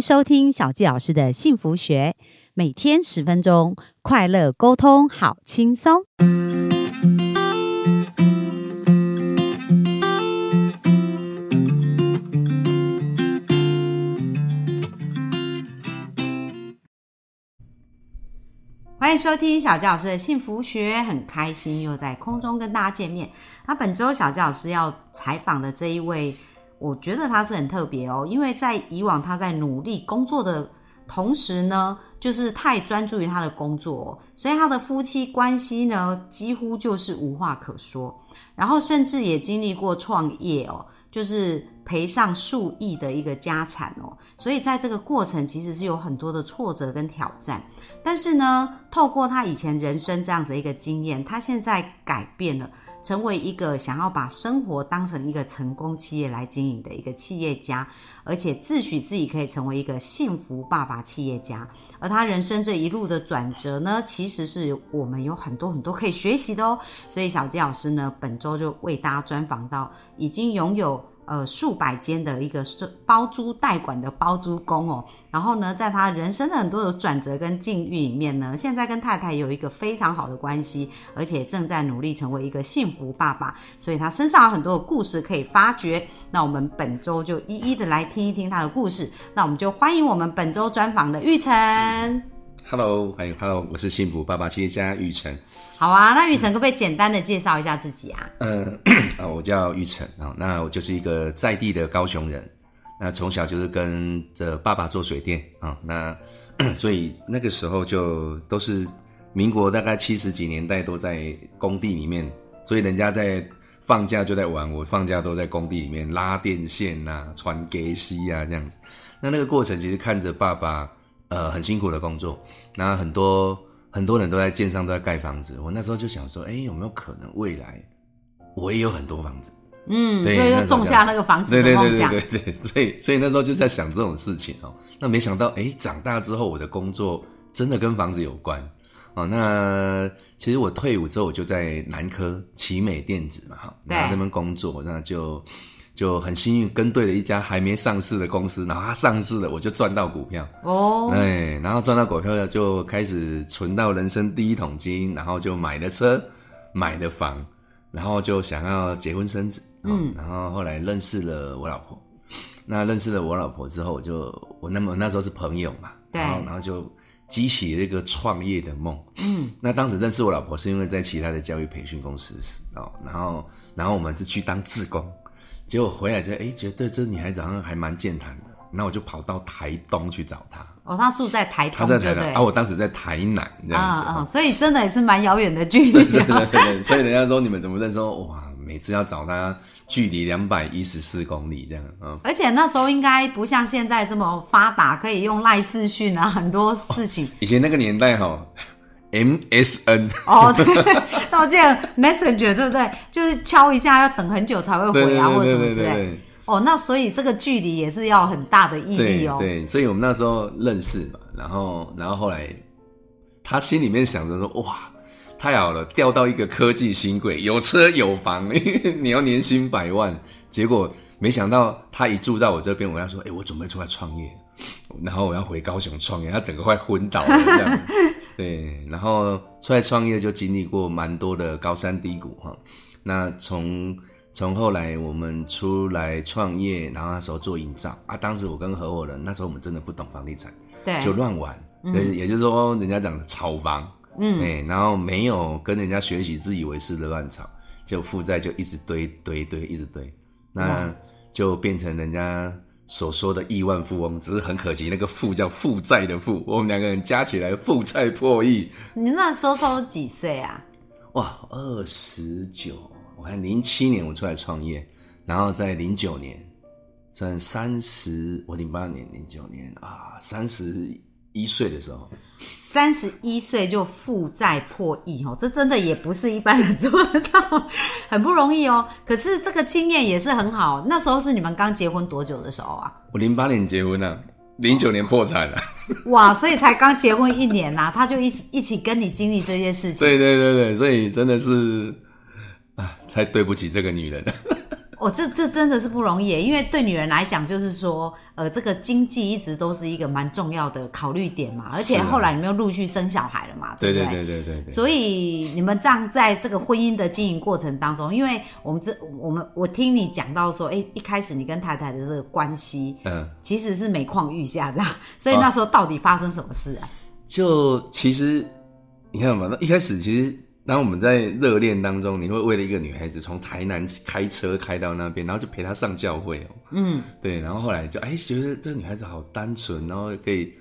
迎收听小纪老师的幸福学，每天十分钟，快乐沟通，好轻松。欢迎收听小纪老师的幸福学，很开心又在空中跟大家见面。那本周小纪老师要采访的这一位。我觉得他是很特别哦，因为在以往他在努力工作的同时呢，就是太专注于他的工作，所以他的夫妻关系呢几乎就是无话可说。然后甚至也经历过创业哦，就是赔上数亿的一个家产哦。所以在这个过程其实是有很多的挫折跟挑战。但是呢，透过他以前人生这样子一个经验，他现在改变了。成为一个想要把生活当成一个成功企业来经营的一个企业家，而且自诩自己可以成为一个幸福爸爸企业家。而他人生这一路的转折呢，其实是我们有很多很多可以学习的哦。所以小鸡老师呢，本周就为大家专访到已经拥有。呃，数百间的一个是包租代管的包租公哦，然后呢，在他人生的很多的转折跟境遇里面呢，现在跟太太有一个非常好的关系，而且正在努力成为一个幸福爸爸，所以他身上有很多的故事可以发掘。那我们本周就一一的来听一听他的故事。那我们就欢迎我们本周专访的玉成。Hello，还有 Hello，我是幸福爸爸企业家玉成。好啊，那玉成可不可以简单的介绍一下自己啊？嗯，啊，我叫玉成啊，那我就是一个在地的高雄人，那从小就是跟着爸爸做水电啊，那 所以那个时候就都是民国大概七十几年代都在工地里面，所以人家在放假就在玩，我放假都在工地里面拉电线呐、传给西啊这样子。那那个过程其实看着爸爸呃很辛苦的工作，那很多。很多人都在建商都在盖房子，我那时候就想说，哎，有没有可能未来我也有很多房子？嗯，所以就种下那个房子的梦想。对对对对对，所以所以那时候就在想这种事情哦。那没想到，哎，长大之后我的工作真的跟房子有关哦。那其实我退伍之后，我就在南科奇美电子嘛，哈，然后那边工作，那就。就很幸运跟对了一家还没上市的公司，然后它上市了，我就赚到股票。哦，哎，然后赚到股票了就开始存到人生第一桶金，然后就买了车，买了房，然后就想要结婚生子，嗯，然后后来认识了我老婆，那认识了我老婆之后，我就我那么那时候是朋友嘛，对，然后就激起了一个创业的梦，嗯，那当时认识我老婆是因为在其他的教育培训公司哦，然后然后我们是去当志工。结果回来就哎，觉得这女孩子好像还蛮健谈的，那我就跑到台东去找她。哦，她住在台东，她在台南啊，我当时在台南这样子。啊啊，所以真的也是蛮遥远的距离。对对对对，所以人家说你们怎么认识？哇，每次要找她，距离两百一十四公里这样。嗯，而且那时候应该不像现在这么发达，可以用赖视讯啊，很多事情。以前那个年代哈。MSN 哦，对，那我记得 Messenger 对不对？就是敲一下要等很久才会回啊，或者什么之类。哦，那所以这个距离也是要很大的毅力哦。对，所以我们那时候认识嘛，然后，然后后来他心里面想着说：“哇，太好了，调到一个科技新贵，有车有房，你要年薪百万。”结果没想到他一住到我这边，我要说：“哎，我准备出来创业，然后我要回高雄创业。”他整个快昏倒了这样。对，然后出来创业就经历过蛮多的高山低谷哈。那从从后来我们出来创业，然后那时候做营造啊，当时我跟合伙人那时候我们真的不懂房地产，对，就乱玩，对，也就是说人家讲的炒房，嗯，哎，然后没有跟人家学习，自以为是的乱炒，就负债就一直堆堆堆，一直堆，那就变成人家。所说的亿万富翁，只是很可惜，那个富叫负债的负，我们两个人加起来负债破亿。你那时候几岁啊？哇，二十九。我看零七年我出来创业，然后在零九年，算三十，我零八年、零九年啊，三十一岁的时候。三十一岁就负债破亿哦，这真的也不是一般人做得到，很不容易哦。可是这个经验也是很好。那时候是你们刚结婚多久的时候啊？我零八年结婚啊，零九年破产了。哇，所以才刚结婚一年呐，他就一一起跟你经历这些事情。对对对对，所以真的是啊，才对不起这个女人。哦，这这真的是不容易，因为对女人来讲，就是说，呃，这个经济一直都是一个蛮重要的考虑点嘛，而且后来你们又陆续生小孩了嘛，对对不对对对对对。所以你们这样在这个婚姻的经营过程当中，因为我们这我们我听你讲到说，哎，一开始你跟太太的这个关系嗯，其实是每况愈下这样，所以那时候到底发生什么事啊？就其实你看嘛，那一开始其实当我们在热恋当中，你会为了一个女孩子从台南开车开到那边，然后就陪她上教会哦。嗯，对，然后后来就哎觉得这个女孩子好单纯，然后可以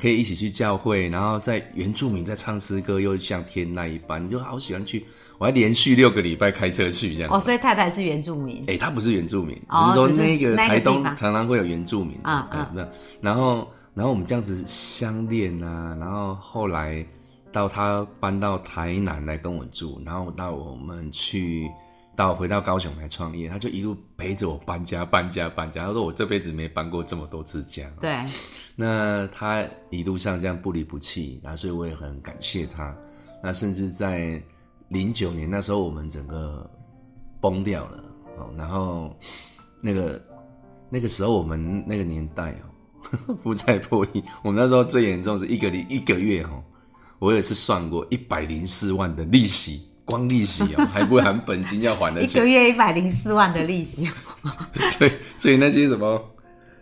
可以一起去教会，然后在原住民在唱诗歌，又像天籁一般，你就好喜欢去。我还连续六个礼拜开车去这样。哦，所以太太是原住民，哎、她不是原住民，哦只是说那个那个台东常常会有原住民，嗯嗯嗯嗯，然后然后我们这样子相恋啊，然后后来到他搬到台南来跟我住，然后到我们去到回到高雄来创业，他就一路陪着我搬家搬家搬家，他说我这辈子没搬过这么多次家，对，那他一路上这样不离不弃，然后所以我也很感谢他。那甚至在零九年那时候，我们整个崩掉了哦，然后那个那个时候我们那个年代哦，负债破亿，我们那时候最严重是一个礼一个月哦，我也是算过一百零四万的利息，光利息哦，还不含本金要还的钱一个。月一百零四万的利息，所以所以那些什么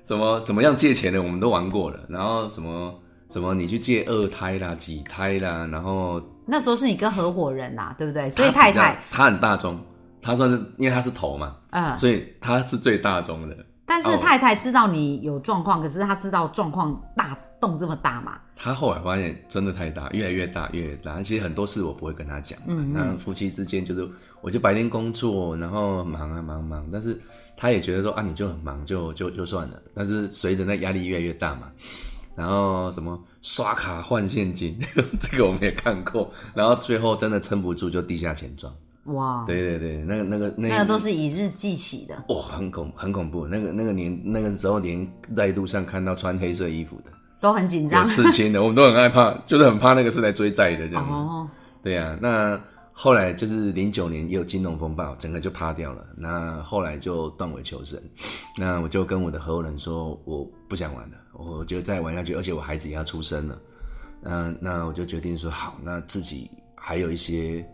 什么怎么样借钱的，我们都玩过了。然后什么什么你去借二胎啦、几胎啦，然后那时候是你跟合伙人呐、对不对？所以太太，他很大宗，他算是因为他是头嘛，嗯，所以他是最大宗的。但是哦太太知道你有状况，可是她知道状况大洞这么大嘛？她后来发现真的太大，越来越大，越来越大。其实很多事我不会跟她讲，嗯嗯那夫妻之间就是，我就白天工作，然后忙啊忙忙，但是她也觉得说啊，你就很忙，就就就算了。但是随着那压力越来越大嘛，然后什么刷卡换现金，这个我们也看过，然后最后真的撑不住就地下钱庄。哇，对对对，那个那个那那个都是以日计起的。哇，很恐很恐怖。那个那个年那个时候，连在路上看到穿黑色衣服的，都很紧有张刺青的，我们都很害怕，就是很怕那个是来追债的这样。哦，对呀、那后来就是零九年也有金融风暴，整个就趴掉了。那后来就断尾求生，那我就跟我的合伙人说，我不想玩了，我觉得再玩下去，而且我孩子也要出生了。嗯，那我就决定说好，那自己还有一些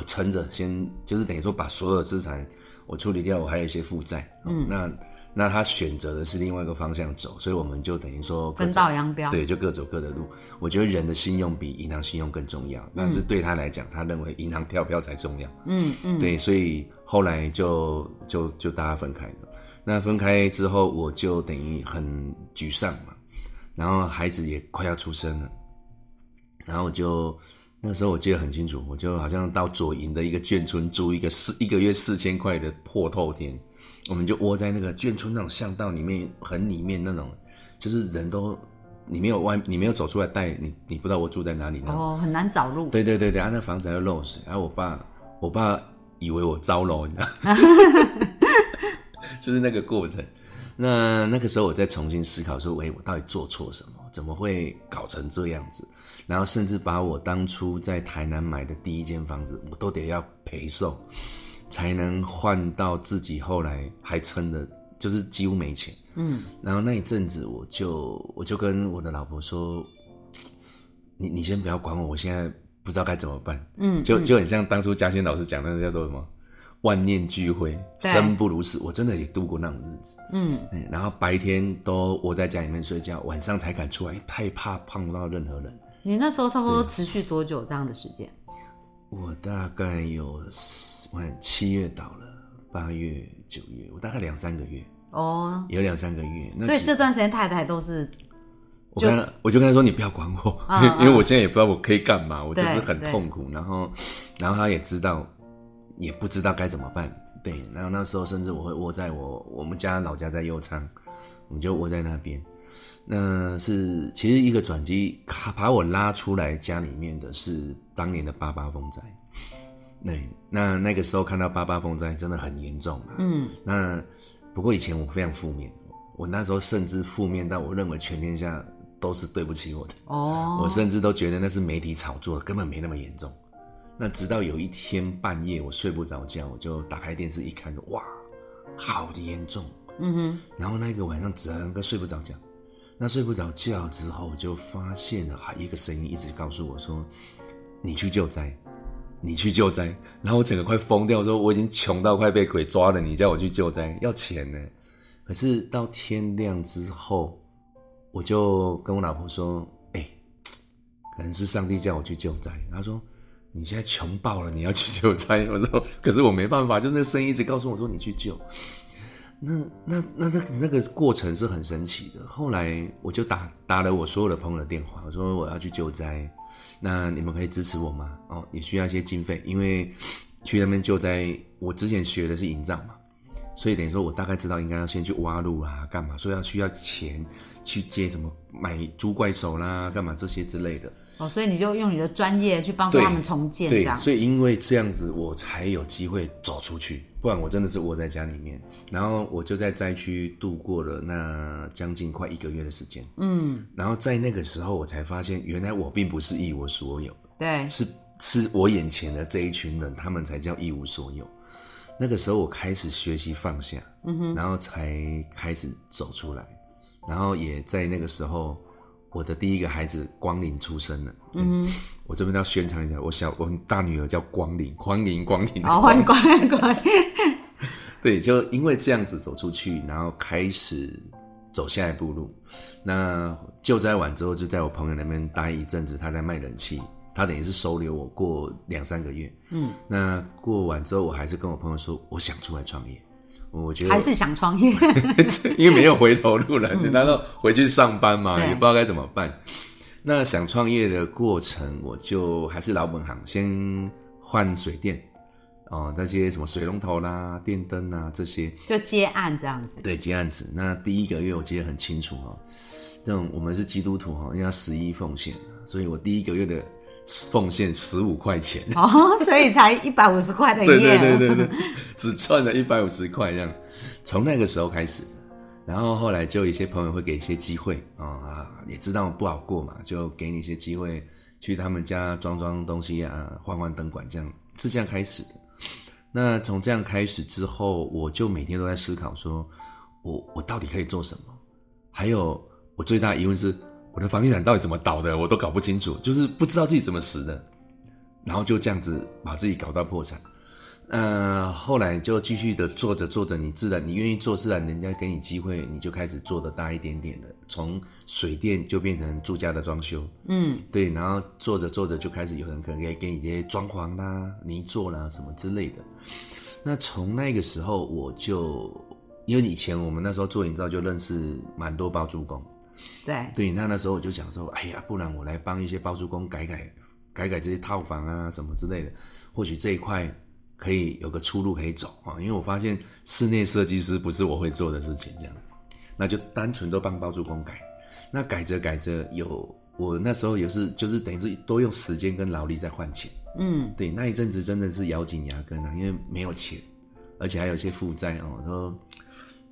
我撑着，先就是等于说把所有的资产我处理掉，我还有一些负债。嗯，那那他选择的是另外一个方向走，所以我们就等于说分道扬镳。对，就各走各的路。我觉得人的信用比银行信用更重要，但是对他来讲，他认为银行跳票才重要。嗯嗯，对，所以后来就就就大家分开了。那分开之后，我就等于很沮丧嘛，然后孩子也快要出生了，然后我就那时候我记得很清楚，我就好像到左营的一个眷村租一个四一个月四千块的破透天，我们就窝在那个眷村那种巷道里面，很里面那种，就是人都你没有外你没有走出来带你，你不知道我住在哪里那种。哦，很难找路。对对对对，啊，那房子还要漏水，然、后我爸，我爸以为我招楼，你知道，就是那个过程。那那个时候我在重新思考说，喂，我到底做错什么？怎么会搞成这样子？然后甚至把我当初在台南买的第一间房子，我都得要赔售，才能换到自己后来还撑的，就是几乎没钱。嗯，然后那一阵子，我就我就跟我的老婆说，你你先不要管我，我现在不知道该怎么办。嗯，就就很像当初嘉欣老师讲那个叫做什么“万念俱灰，生不如死”。我真的也度过那种日子。嗯，嗯，然后白天都窝在家里面睡觉，晚上才敢出来，太怕碰不到任何人。你那时候差不多持续多久这样的时间？我大概有我看七月倒了，八月、九月，我大概两三个月，哦，有两三个月。那所以这段时间太太都是我跟他，我就跟他说：“你不要管我，嗯因为因为我现在也不知道我可以干嘛，我就是很痛苦。然后，然后他也知道，也不知道该怎么办。对，然后那时候甚至我会窝在我我们家老家在右昌，我们就窝在那边。那是其实一个转机，卡把我拉出来家里面的是当年的八八风灾。那，那那个时候看到八八风灾真的很严重啊。嗯那不过以前我非常负面，我那时候甚至负面到我认为全天下都是对不起我的，哦，我甚至都觉得那是媒体炒作，根本没那么严重。那直到有一天半夜我睡不着觉，我就打开电视一看，哇，好的严重。嗯哼，然后那个晚上整个睡不着觉，那睡不着觉之后，就发现了还一个声音一直告诉我说：“你去救灾，你去救灾。”然后我整个快疯掉，说我已经穷到快被鬼抓了，你叫我去救灾，要钱呢。可是到天亮之后，我就跟我老婆说：“哎，可能是上帝叫我去救灾。”她说：“你现在穷爆了，你要去救灾。”我说：“可是我没办法，就那声音一直告诉我说你去救。”那那那那那个过程是很神奇的。后来我就打打了我所有的朋友的电话，我说我要去救灾，那你们可以支持我吗？哦，也需要一些经费，因为去那边救灾，我之前学的是营帐嘛，所以等于说我大概知道应该要先去挖路啊，干嘛，所以要需要钱去接什么买猪怪手啦，干嘛这些之类的。哦，所以你就用你的专业去帮助他们重建，这样。所以因为这样子，我才有机会走出去，不然我真的是窝在家里面。然后我就在灾区度过了那将近快一个月的时间。嗯。然后在那个时候，我才发现，原来我并不是一无所有。对。是是我眼前的这一群人，他们才叫一无所有。那个时候，我开始学习放下，嗯哼，然后才开始走出来。然后也在那个时候。我的第一个孩子光临出生了，嗯，我这边要宣传一下，我小我大女儿叫光临，欢迎光临，好欢迎光临。光临，对，就因为这样子走出去，然后开始走下一步路。那救灾完之后，就在我朋友那边待一阵子，他在卖冷气，他等于是收留我过两三个月，嗯，那过完之后，我还是跟我朋友说，我想出来创业。我觉得还是想创业，因为没有回头路了。你难道回去上班嘛？也不知道该怎么办。那想创业的过程，我就还是老本行，先换水电哦，那些什么水龙头啦、电灯啊这些，就接案这样子。对，接案子。那第一个月我记得很清楚哦，这种我们是基督徒哈，要十一奉献，所以我第一个月的。奉献十五块钱哦，所以才一百五十块的对对对对对，只赚了一百五十块这样。从那个时候开始，然后后来就一些朋友会给一些机会啊，也知道不好过嘛，就给你一些机会去他们家装装东西啊，换换灯管，这样是这样开始的。那从这样开始之后，我就每天都在思考，说我我到底可以做什么？还有我最大疑问是。我的房地产到底怎么倒的，我都搞不清楚，就是不知道自己怎么死的，然后就这样子把自己搞到破产。呃，后来就继续的做着做着，你自然你愿意做，自然人家给你机会，你就开始做的大一点点的，从水电就变成住家的装修，嗯，对，然后做着做着就开始有人可能给给你一些装潢啦、泥做啦什么之类的。那从那个时候，我就因为以前我们那时候做营造就认识蛮多包租公。对对，那那时候我就想说，哎呀，不然我来帮一些包租公改改改改这些套房啊什么之类的，或许这一块可以有个出路可以走啊。因为我发现室内设计师不是我会做的事情，这样，那就单纯都帮包租公改。那改着改着，有我那时候也是，就是等于是多用时间跟劳力在换钱。嗯，对，那一阵子真的是咬紧牙根啊，因为没有钱，而且还有一些负债哦。说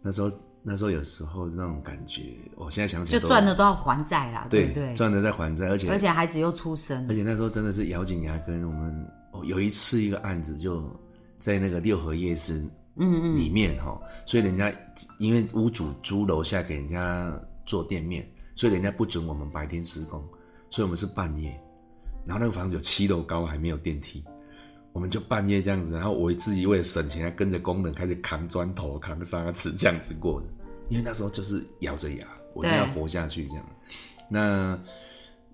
那时候。那时候有时候那种感觉，我现在想起来就赚的都要还债啦，对对？赚的在还债，而且而且孩子又出生，而且那时候真的是咬紧牙根。我们哦有一次一个案子就在那个六合夜市嗯嗯里面哈，所以人家因为屋主租楼下给人家做店面，所以人家不准我们白天施工，所以我们是半夜，然后那个房子有七楼高，还没有电梯。我们就半夜这样子，然后我自己为了省钱，还跟着工人开始扛砖头、扛沙子这样子过的。因为那时候就是咬着牙，我一定要活下去这样。那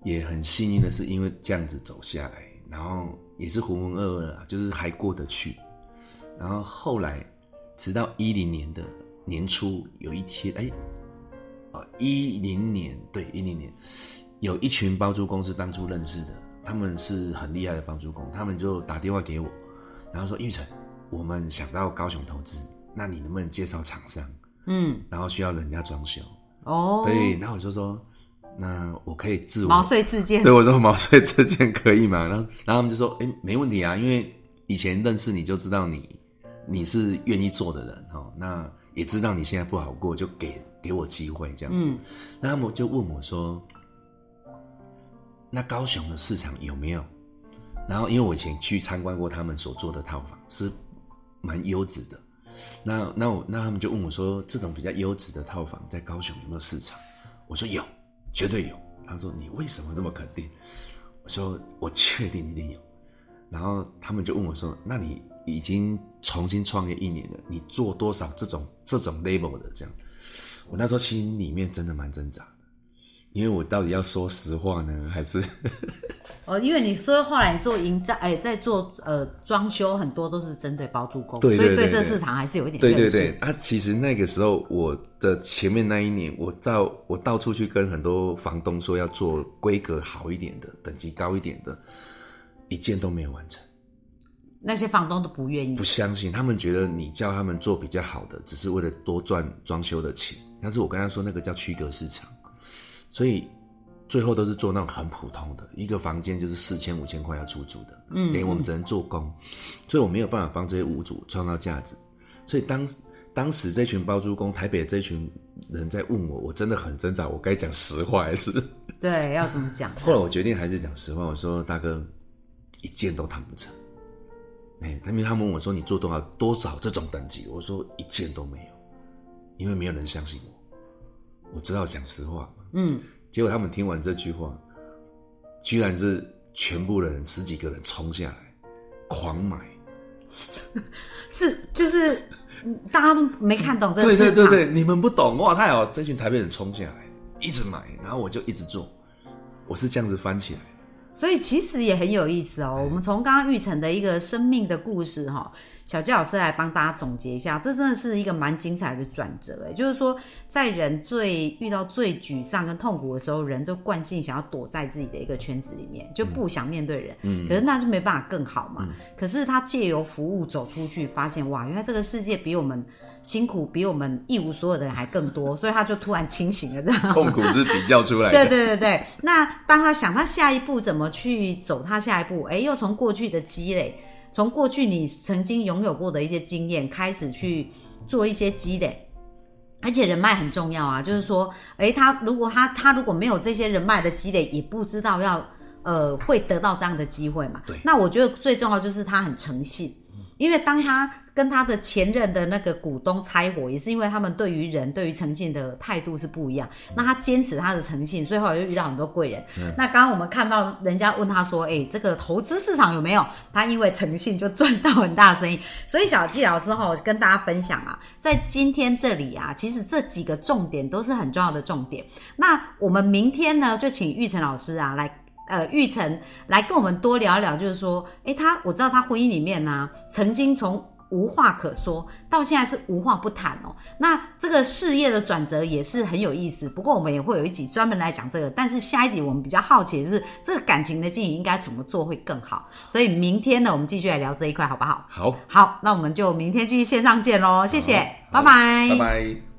也很幸运的是，因为这样子走下来，然后也是浑浑噩噩啊，就是还过得去。然后后来，直到一零年的年初，有一天，哎，啊，一零年对一零年，有一群包租公司当初认识的。他们是很厉害的帮助工，他们就打电话给我，然后说：“玉成，我们想到高雄投资，那你能不能介绍厂商？嗯，然后需要人家装修哦。对，然后我就说，那我可以自我毛遂自荐。对，我说毛遂自荐可以吗？然后，然后他们就说：哎，没问题啊，因为以前认识你就知道你你是愿意做的人哦，那也知道你现在不好过，就给给我机会这样子。那他们就问我说。”那高雄的市场有没有？然后因为我以前去参观过他们所做的套房，是蛮优质的。那那我那他们就问我说，这种比较优质的套房在高雄有没有市场？我说有，绝对有。他说你为什么这么肯定？我说我确定一定有。然后他们就问我说，那你已经重新创业一年了，你做多少这种这种 label 的这样？我那时候心里面真的蛮挣扎，因为我到底要说实话呢，还是？哦，因为你说后来做营造，哎，在做呃装修，很多都是针对包租公，对所以对这市场还是有一点对对对。啊，其实那个时候我的前面那一年，我到我到处去跟很多房东说要做规格好一点的、等级高一点的，一件都没有完成。那些房东都不愿意，不相信，他们觉得你叫他们做比较好的，只是为了多赚装修的钱。但是我跟他说，那个叫区隔市场，所以。最后都是做那种很普通的，一个房间就是四千五千块要出租的，嗯，等于我们只能做工，所以我没有办法帮这些屋主创造价值。所以当当时这群包租公，台北这群人在问我，我真的很挣扎，我该讲实话还是？对，要怎么讲？后来我决定还是讲实话，我说大哥，一件都谈不成。哎，他们他们问我说你做多少多少这种等级，我说一件都没有，因为没有人相信我，我知道讲实话嗯。结果他们听完这句话，居然是全部的人十几个人冲下来，狂买，是就是大家都没看懂这个对对对对，你们不懂哇！太好，这群台北人冲下来，一直买，然后我就一直做，我是这样子翻起来。所以其实也很有意思哦。我们从刚刚玉成的一个生命的故事哈。小季老师来帮大家总结一下，这真的是一个蛮精彩的转折哎，就是说，在人最遇到最沮丧跟痛苦的时候，人就惯性想要躲在自己的一个圈子里面，就不想面对人。嗯，可是那就没办法更好嘛。可是他借由服务走出去，发现哇，原来这个世界比我们辛苦，比我们一无所有的人还更多，所以他就突然清醒了，这样。痛苦是比较出来的。对对对对。那当他想他下一步怎么去走，他下一步，哎，又从过去的积累。从过去你曾经拥有过的一些经验开始去做一些积累，而且人脉很重要啊。就是说，诶，他如果他他如果没有这些人脉的积累，也不知道要呃会得到这样的机会嘛。对。那我觉得最重要就是他很诚信，因为当他。跟他的前任的那个股东拆伙，也是因为他们对于人、对于诚信的态度是不一样。那他坚持他的诚信，所以后来就遇到很多贵人。那刚刚我们看到人家问他说：“哎，这个投资市场有没有？”他因为诚信就赚到很大生意。所以小季老师哈跟大家分享啊，在今天这里啊，其实这几个重点都是很重要的重点。那我们明天呢，就请玉成老师啊来，呃，玉成来跟我们多聊一聊，就是说，哎，他我知道他婚姻里面呢，曾经从无话可说，到现在是无话不谈哦。那这个事业的转折也是很有意思。不过我们也会有一集专门来讲这个。但是下一集我们比较好奇的是，这个感情的经营应该怎么做会更好。所以明天呢，我们继续来聊这一块，好不好？好，好，那我们就明天继续线上见喽。谢谢，拜拜，拜拜。